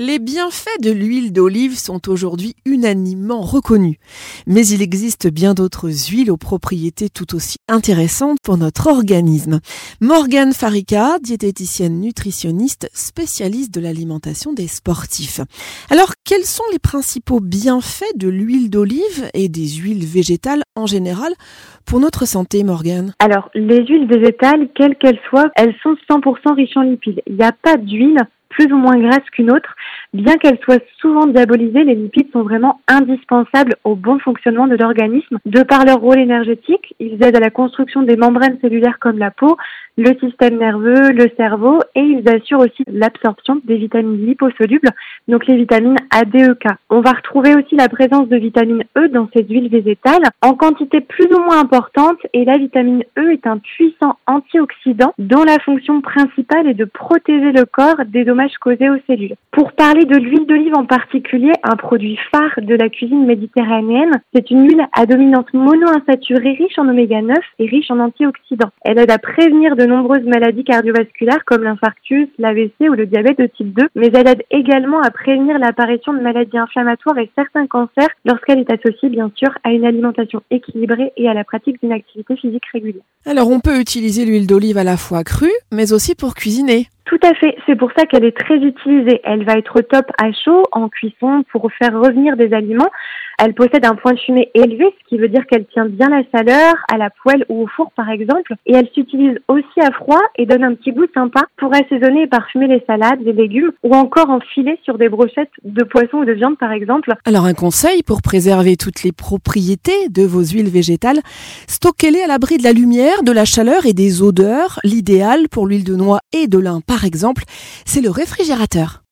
Les bienfaits de l'huile d'olive sont aujourd'hui unanimement reconnus, mais il existe bien d'autres huiles aux propriétés tout aussi intéressantes pour notre organisme. Morgane Farika, diététicienne nutritionniste, spécialiste de l'alimentation des sportifs. Alors, quels sont les principaux bienfaits de l'huile d'olive et des huiles végétales en général pour notre santé, Morgane? Alors, les huiles végétales, quelles qu'elles soient, elles sont 100% riches en lipides. Il n'y a pas d'huile plus ou moins grasse qu'une autre. Bien qu'elles soient souvent diabolisées, les lipides sont vraiment indispensables au bon fonctionnement de l'organisme. De par leur rôle énergétique, ils aident à la construction des membranes cellulaires comme la peau, le système nerveux, le cerveau et ils assurent aussi l'absorption des vitamines liposolubles, donc les vitamines A, D, E, K. On va retrouver aussi la présence de vitamine E dans ces huiles végétales en quantité plus ou moins importante et la vitamine E est un puissant antioxydant dont la fonction principale est de protéger le corps des dommages causés aux cellules. Pour parler de l'huile d'olive en particulier, un produit phare de la cuisine méditerranéenne, c'est une huile à dominante monoinsaturée riche en oméga 9 et riche en antioxydants. Elle aide à prévenir de de nombreuses maladies cardiovasculaires comme l'infarctus, l'AVC ou le diabète de type 2, mais elle aide également à prévenir l'apparition de maladies inflammatoires et certains cancers lorsqu'elle est associée bien sûr à une alimentation équilibrée et à la pratique d'une activité physique régulière. Alors on peut utiliser l'huile d'olive à la fois crue, mais aussi pour cuisiner. Tout à fait. C'est pour ça qu'elle est très utilisée. Elle va être top à chaud, en cuisson, pour faire revenir des aliments. Elle possède un point de fumée élevé, ce qui veut dire qu'elle tient bien la chaleur, à la poêle ou au four par exemple. Et elle s'utilise aussi à froid et donne un petit goût sympa pour assaisonner et parfumer les salades, les légumes ou encore enfiler sur des brochettes de poisson ou de viande par exemple. Alors un conseil pour préserver toutes les propriétés de vos huiles végétales, stockez-les à l'abri de la lumière, de la chaleur et des odeurs. L'idéal pour l'huile de noix et de lin par exemple, c'est le réfrigérateur.